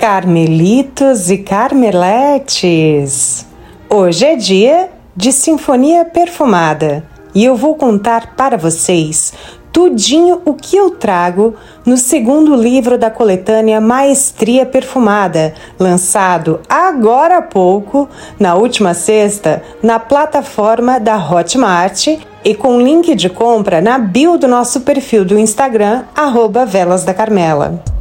Carmelitos e Carmeletes! Hoje é dia de Sinfonia Perfumada e eu vou contar para vocês tudinho o que eu trago no segundo livro da coletânea Maestria Perfumada, lançado agora há pouco, na última sexta, na plataforma da Hotmart e com link de compra na bio do nosso perfil do Instagram, arroba Velas da Carmela.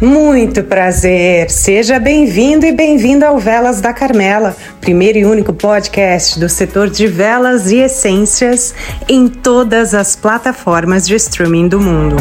Muito prazer! Seja bem-vindo e bem-vinda ao Velas da Carmela, primeiro e único podcast do setor de velas e essências em todas as plataformas de streaming do mundo.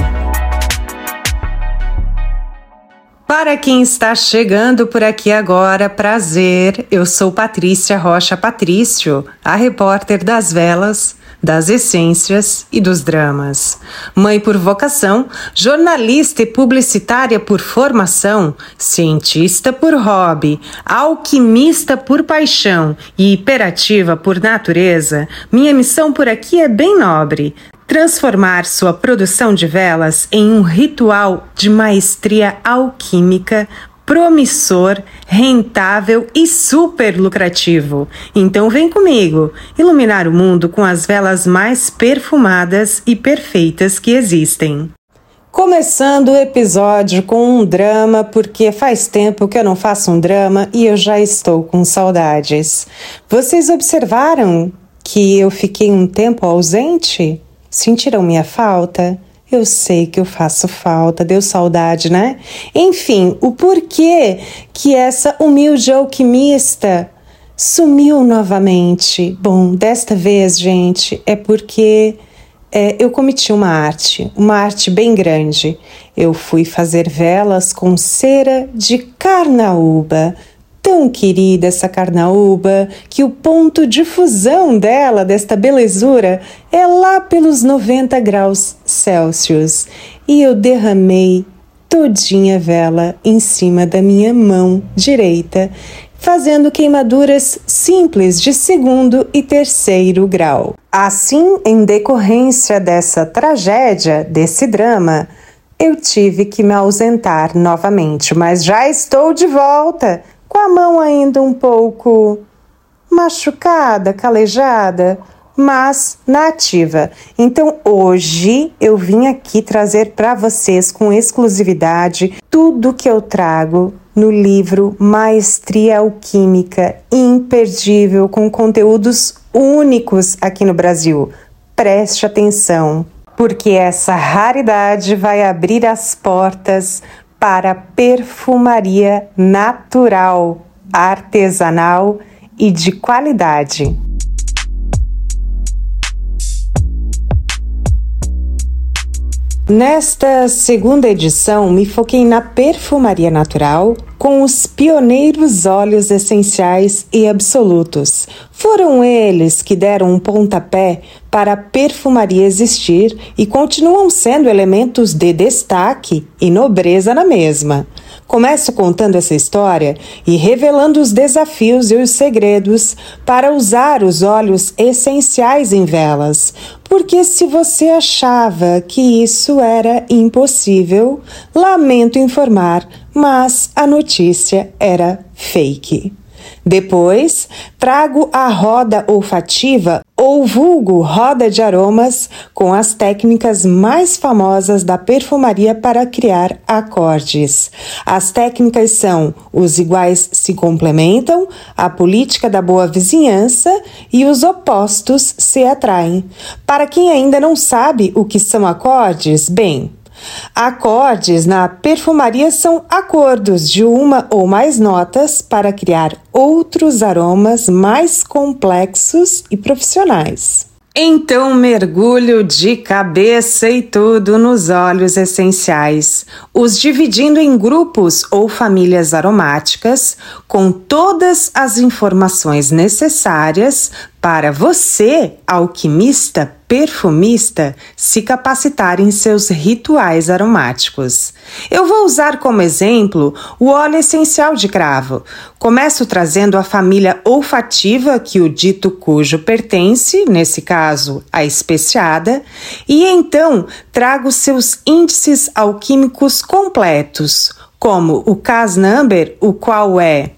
Para quem está chegando por aqui agora, prazer. Eu sou Patrícia Rocha Patrício, a repórter das velas das essências e dos dramas. Mãe por vocação, jornalista e publicitária por formação, cientista por hobby, alquimista por paixão e hiperativa por natureza, minha missão por aqui é bem nobre transformar sua produção de velas em um ritual de maestria alquímica promissor, rentável e super lucrativo. Então vem comigo iluminar o mundo com as velas mais perfumadas e perfeitas que existem. Começando o episódio com um drama, porque faz tempo que eu não faço um drama e eu já estou com saudades. Vocês observaram que eu fiquei um tempo ausente? Sentiram minha falta? Eu sei que eu faço falta, deu saudade, né? Enfim, o porquê que essa humilde alquimista sumiu novamente? Bom, desta vez, gente, é porque é, eu cometi uma arte, uma arte bem grande. Eu fui fazer velas com cera de carnaúba tão querida essa carnaúba que o ponto de fusão dela, desta belezura, é lá pelos 90 graus Celsius. E eu derramei todinha vela em cima da minha mão direita, fazendo queimaduras simples de segundo e terceiro grau. Assim, em decorrência dessa tragédia, desse drama, eu tive que me ausentar novamente, mas já estou de volta com a mão ainda um pouco machucada, calejada, mas na ativa. Então hoje eu vim aqui trazer para vocês com exclusividade tudo que eu trago no livro Maestria Alquímica, imperdível, com conteúdos únicos aqui no Brasil. Preste atenção, porque essa raridade vai abrir as portas para perfumaria natural, artesanal e de qualidade. Nesta segunda edição, me foquei na perfumaria natural com os pioneiros óleos essenciais e absolutos. Foram eles que deram um pontapé para a perfumaria existir e continuam sendo elementos de destaque e nobreza na mesma. Começo contando essa história e revelando os desafios e os segredos para usar os óleos essenciais em velas. Porque se você achava que isso era impossível, lamento informar, mas a notícia era fake. Depois, trago a roda olfativa ou vulgo roda de aromas com as técnicas mais famosas da perfumaria para criar acordes. As técnicas são os iguais se complementam, a política da boa vizinhança e os opostos se atraem. Para quem ainda não sabe o que são acordes, bem, Acordes na perfumaria são acordos de uma ou mais notas para criar outros aromas mais complexos e profissionais. Então mergulho de cabeça e tudo nos óleos essenciais, os dividindo em grupos ou famílias aromáticas, com todas as informações necessárias para você, alquimista, perfumista, se capacitar em seus rituais aromáticos. Eu vou usar como exemplo o óleo essencial de cravo. Começo trazendo a família olfativa que o dito cujo pertence, nesse caso, a especiada, e então trago seus índices alquímicos completos, como o Cas Number, o qual é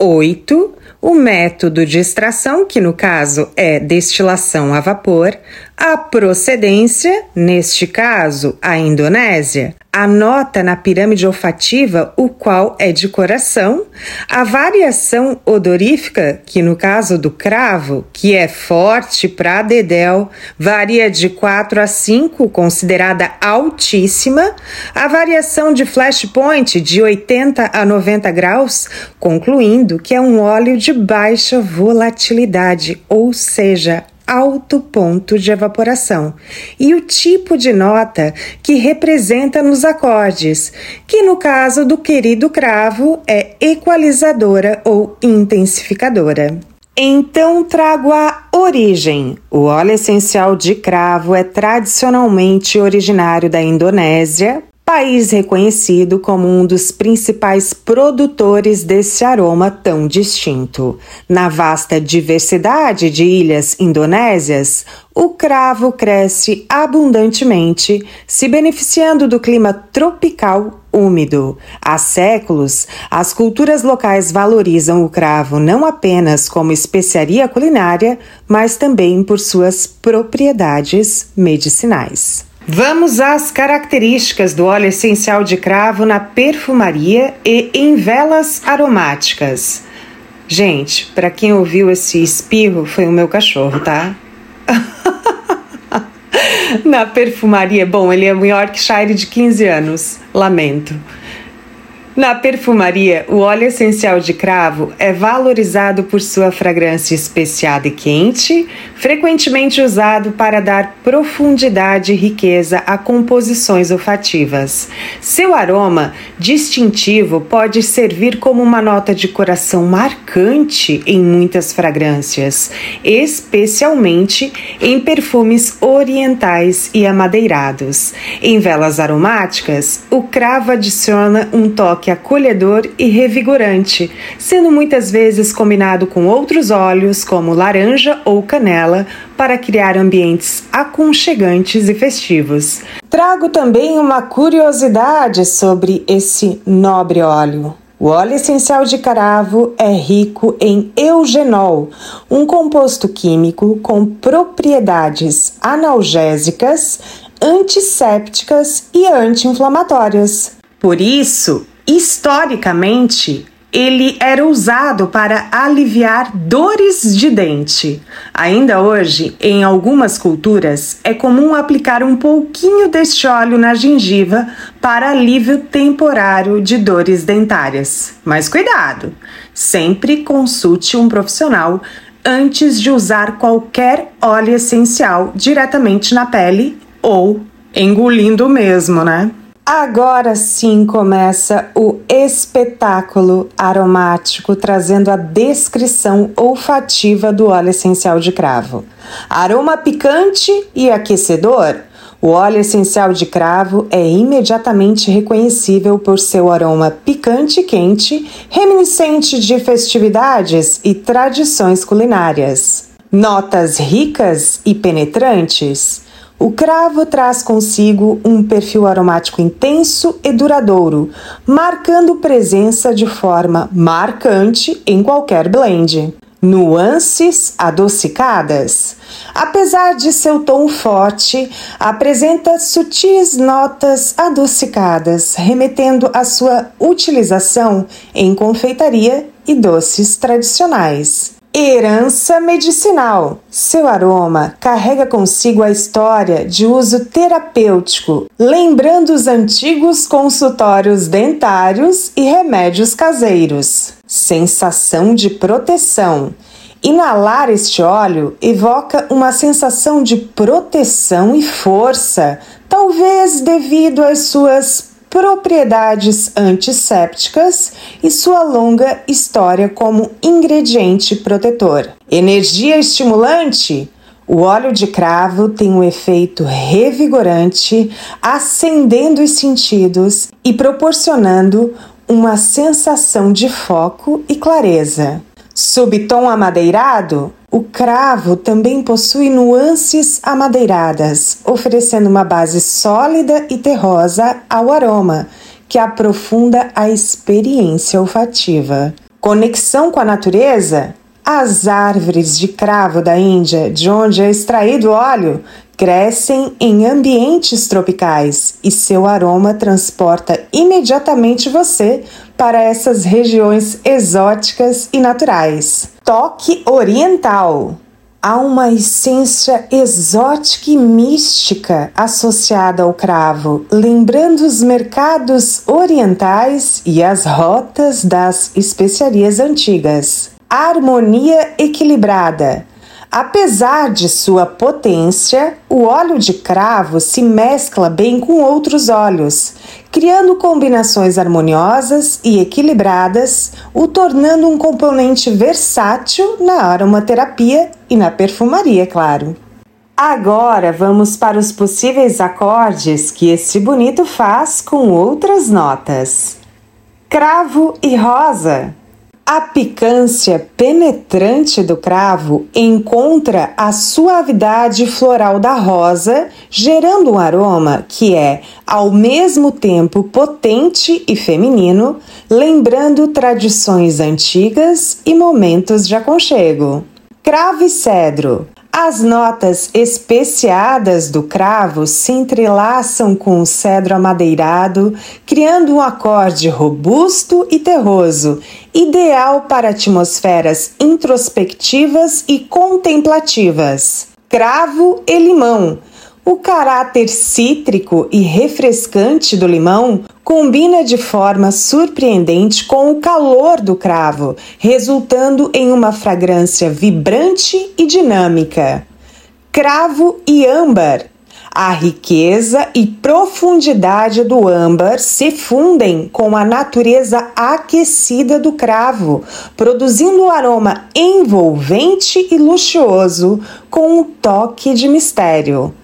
8000/34/8, o método de extração, que no caso é destilação a vapor, a procedência, neste caso, a Indonésia, a nota na pirâmide olfativa, o qual é de coração, a variação odorífica, que no caso do cravo, que é forte para dedéu, varia de 4 a 5, considerada altíssima, a variação de flashpoint de 80 a 90 graus, concluindo que é um óleo de baixa volatilidade, ou seja, alto ponto de evaporação e o tipo de nota que representa nos acordes, que no caso do querido cravo é equalizadora ou intensificadora. Então trago a origem. O óleo essencial de cravo é tradicionalmente originário da Indonésia, país reconhecido como um dos principais produtores desse aroma tão distinto. Na vasta diversidade de ilhas indonésias, o cravo cresce abundantemente, se beneficiando do clima tropical úmido. Há séculos, as culturas locais valorizam o cravo não apenas como especiaria culinária, mas também por suas propriedades medicinais. Vamos às características do óleo essencial de cravo na perfumaria e em velas aromáticas. Gente, para quem ouviu esse espirro, foi o meu cachorro, tá? na perfumaria, bom, ele é um Yorkshire de 15 anos, lamento. Na perfumaria, o óleo essencial de cravo é valorizado por sua fragrância especiada e quente, frequentemente usado para dar profundidade e riqueza a composições olfativas. Seu aroma distintivo pode servir como uma nota de coração marcante em muitas fragrâncias, especialmente em perfumes orientais e amadeirados. Em velas aromáticas, o cravo adiciona um toque acolhedor e revigorante, sendo muitas vezes combinado com outros óleos, como laranja ou canela, para criar ambientes aconchegantes e festivos. Trago também uma curiosidade sobre esse nobre óleo. O óleo essencial de cravo é rico em eugenol, um composto químico com propriedades analgésicas, antissépticas e anti-inflamatórias. Por isso, Historicamente, ele era usado para aliviar dores de dente. Ainda hoje, em algumas culturas, é comum aplicar um pouquinho deste óleo na gengiva para alívio temporário de dores dentárias. Mas cuidado! Sempre consulte um profissional antes de usar qualquer óleo essencial diretamente na pele ou engolindo mesmo, né? Agora sim começa o espetáculo aromático, trazendo a descrição olfativa do óleo essencial de cravo. Aroma picante e aquecedor. O óleo essencial de cravo é imediatamente reconhecível por seu aroma picante e quente, reminiscente de festividades e tradições culinárias. Notas ricas e penetrantes. O cravo traz consigo um perfil aromático intenso e duradouro, marcando presença de forma marcante em qualquer blend. Nuances adocicadas. Apesar de seu tom forte, apresenta sutis notas adocicadas, remetendo à sua utilização em confeitaria e doces tradicionais. Herança medicinal. Seu aroma carrega consigo a história de uso terapêutico, lembrando os antigos consultórios dentários e remédios caseiros. Sensação de proteção. Inalar este óleo evoca uma sensação de proteção e força, talvez devido às suas propriedades antissépticas e sua longa história como ingrediente protetor. Energia estimulante? O óleo de cravo tem um efeito revigorante, acendendo os sentidos e proporcionando uma sensação de foco e clareza. Subtom amadeirado? O cravo também possui nuances amadeiradas, oferecendo uma base sólida e terrosa ao aroma, que aprofunda a experiência olfativa. Conexão com a natureza? As árvores de cravo da Índia, de onde é extraído óleo, crescem em ambientes tropicais e seu aroma transporta imediatamente você para essas regiões exóticas e naturais. Toque oriental. Há uma essência exótica e mística associada ao cravo, lembrando os mercados orientais e as rotas das especiarias antigas harmonia equilibrada. Apesar de sua potência, o óleo de cravo se mescla bem com outros óleos, criando combinações harmoniosas e equilibradas, o tornando um componente versátil na aromaterapia e na perfumaria, claro. Agora vamos para os possíveis acordes que este bonito faz com outras notas. Cravo e rosa. A picância penetrante do cravo encontra a suavidade floral da rosa, gerando um aroma que é, ao mesmo tempo, potente e feminino, lembrando tradições antigas e momentos de aconchego. Cravo e cedro. As notas especiadas do cravo se entrelaçam com o cedro amadeirado, criando um acorde robusto e terroso, ideal para atmosferas introspectivas e contemplativas. Cravo e limão o caráter cítrico e refrescante do limão combina de forma surpreendente com o calor do cravo, resultando em uma fragrância vibrante e dinâmica. Cravo e âmbar. A riqueza e profundidade do âmbar se fundem com a natureza aquecida do cravo, produzindo um aroma envolvente e luxuoso com um toque de mistério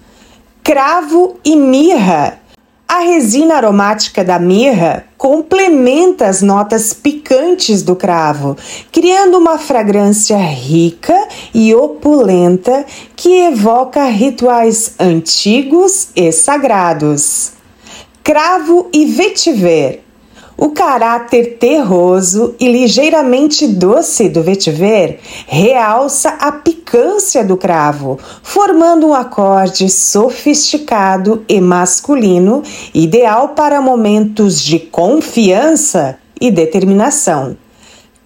cravo e mirra. A resina aromática da mirra complementa as notas picantes do cravo, criando uma fragrância rica e opulenta que evoca rituais antigos e sagrados. Cravo e vetiver o caráter terroso e ligeiramente doce do vetiver realça a picância do cravo, formando um acorde sofisticado e masculino, ideal para momentos de confiança e determinação.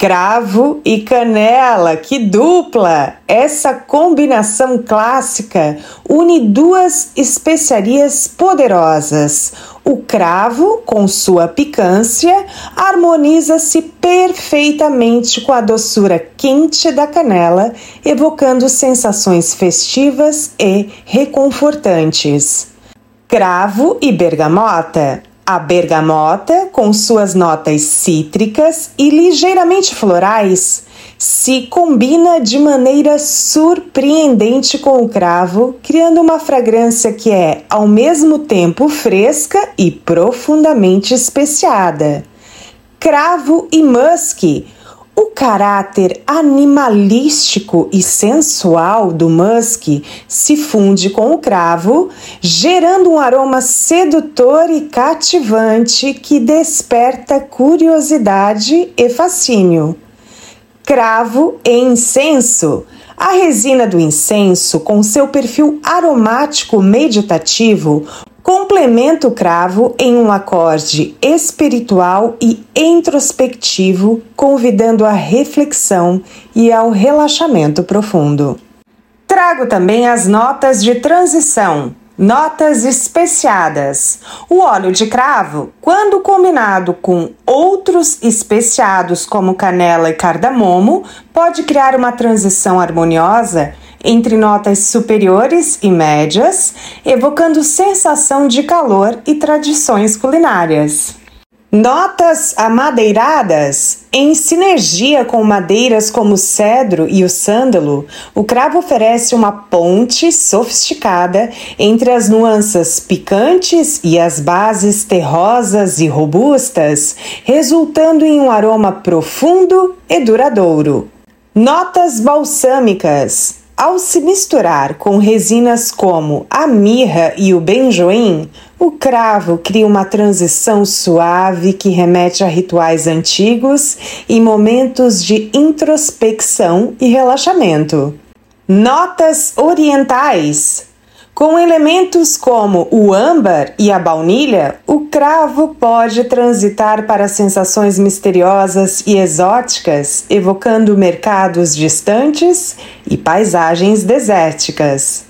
Cravo e canela, que dupla! Essa combinação clássica une duas especiarias poderosas. O cravo, com sua picância, harmoniza-se perfeitamente com a doçura quente da canela, evocando sensações festivas e reconfortantes. Cravo e bergamota a bergamota, com suas notas cítricas e ligeiramente florais, se combina de maneira surpreendente com o cravo, criando uma fragrância que é ao mesmo tempo fresca e profundamente especiada. Cravo e musk o caráter animalístico e sensual do musk se funde com o cravo, gerando um aroma sedutor e cativante que desperta curiosidade e fascínio. Cravo e incenso. A resina do incenso, com seu perfil aromático meditativo, Complementa o cravo em um acorde espiritual e introspectivo, convidando à reflexão e ao relaxamento profundo. Trago também as notas de transição, Notas especiadas. O óleo de cravo, quando combinado com outros especiados como canela e cardamomo, pode criar uma transição harmoniosa entre notas superiores e médias, evocando sensação de calor e tradições culinárias. Notas amadeiradas. Em sinergia com madeiras como o cedro e o sândalo, o cravo oferece uma ponte sofisticada entre as nuances picantes e as bases terrosas e robustas, resultando em um aroma profundo e duradouro. Notas balsâmicas. Ao se misturar com resinas como a mirra e o benjoim, o cravo cria uma transição suave que remete a rituais antigos e momentos de introspecção e relaxamento. Notas orientais com elementos como o âmbar e a baunilha, o cravo pode transitar para sensações misteriosas e exóticas, evocando mercados distantes e paisagens desérticas.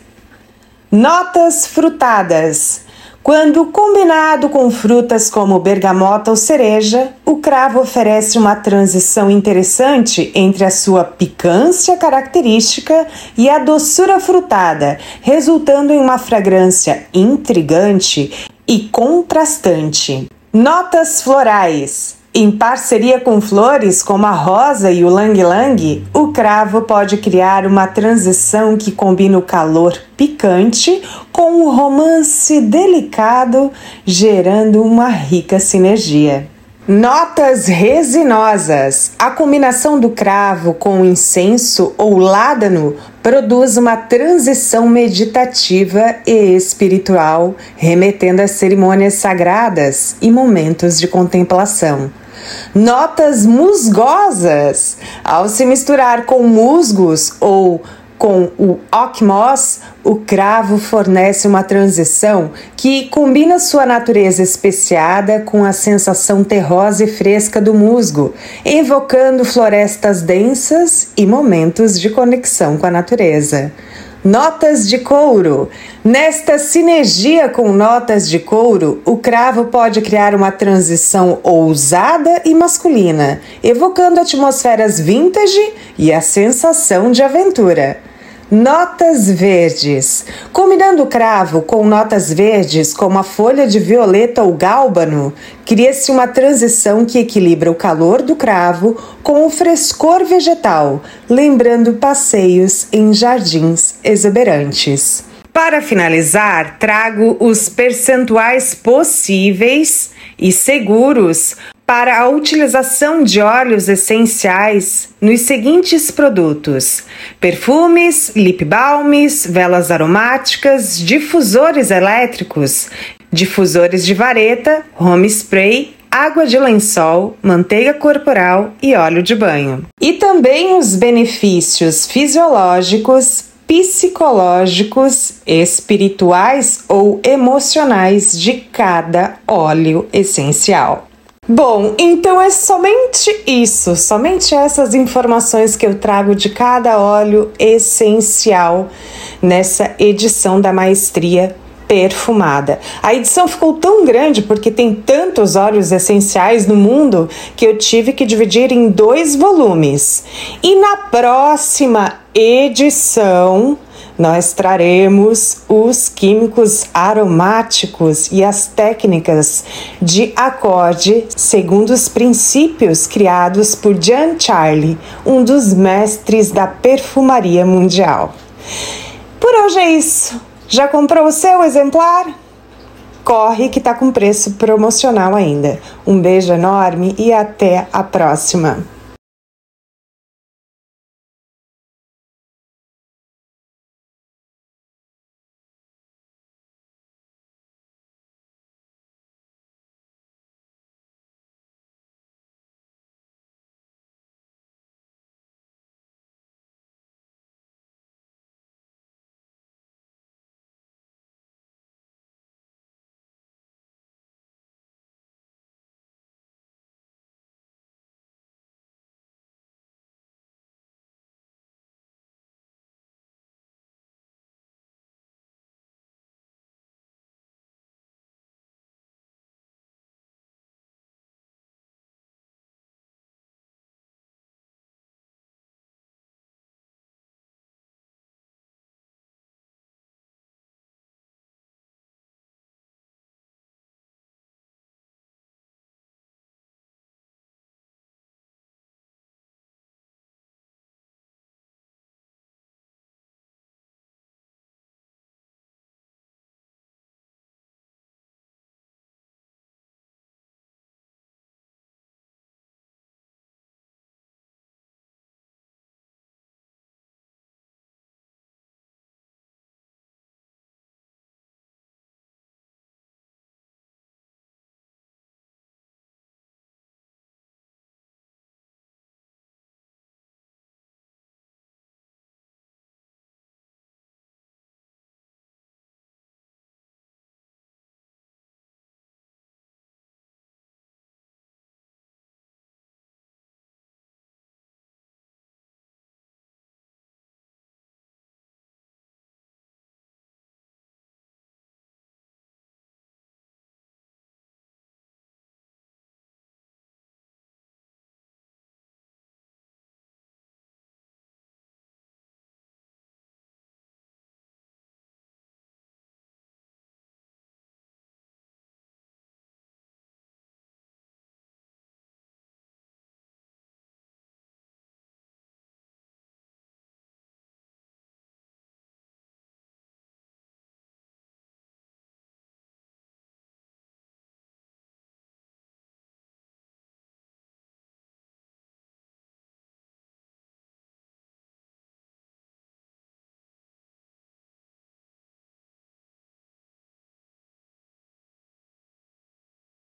Notas frutadas quando combinado com frutas como bergamota ou cereja, o cravo oferece uma transição interessante entre a sua picância característica e a doçura frutada, resultando em uma fragrância intrigante e contrastante. Notas florais. Em parceria com flores como a rosa e o lang-lang, o cravo pode criar uma transição que combina o calor picante com o romance delicado, gerando uma rica sinergia. Notas resinosas. A combinação do cravo com incenso ou ládano produz uma transição meditativa e espiritual, remetendo a cerimônias sagradas e momentos de contemplação. Notas musgosas. Ao se misturar com musgos ou com o ocmos, o cravo fornece uma transição que combina sua natureza especiada com a sensação terrosa e fresca do musgo, evocando florestas densas e momentos de conexão com a natureza. Notas de couro. Nesta sinergia com notas de couro, o cravo pode criar uma transição ousada e masculina, evocando atmosferas vintage e a sensação de aventura. Notas verdes. Combinando o cravo com notas verdes, como a folha de violeta ou gálbano, cria-se uma transição que equilibra o calor do cravo com o frescor vegetal, lembrando passeios em jardins exuberantes. Para finalizar, trago os percentuais possíveis e seguros para a utilização de óleos essenciais nos seguintes produtos: perfumes, lip balms, velas aromáticas, difusores elétricos, difusores de vareta, home spray, água de lençol, manteiga corporal e óleo de banho. E também os benefícios fisiológicos, psicológicos, espirituais ou emocionais de cada óleo essencial. Bom, então é somente isso, somente essas informações que eu trago de cada óleo essencial nessa edição da Maestria perfumada. A edição ficou tão grande porque tem tantos óleos essenciais no mundo que eu tive que dividir em dois volumes. E na próxima edição nós traremos os químicos aromáticos e as técnicas de acorde segundo os princípios criados por Jean Charlie, um dos mestres da perfumaria mundial. Por hoje é isso. Já comprou o seu exemplar? Corre que está com preço promocional ainda. Um beijo enorme e até a próxima.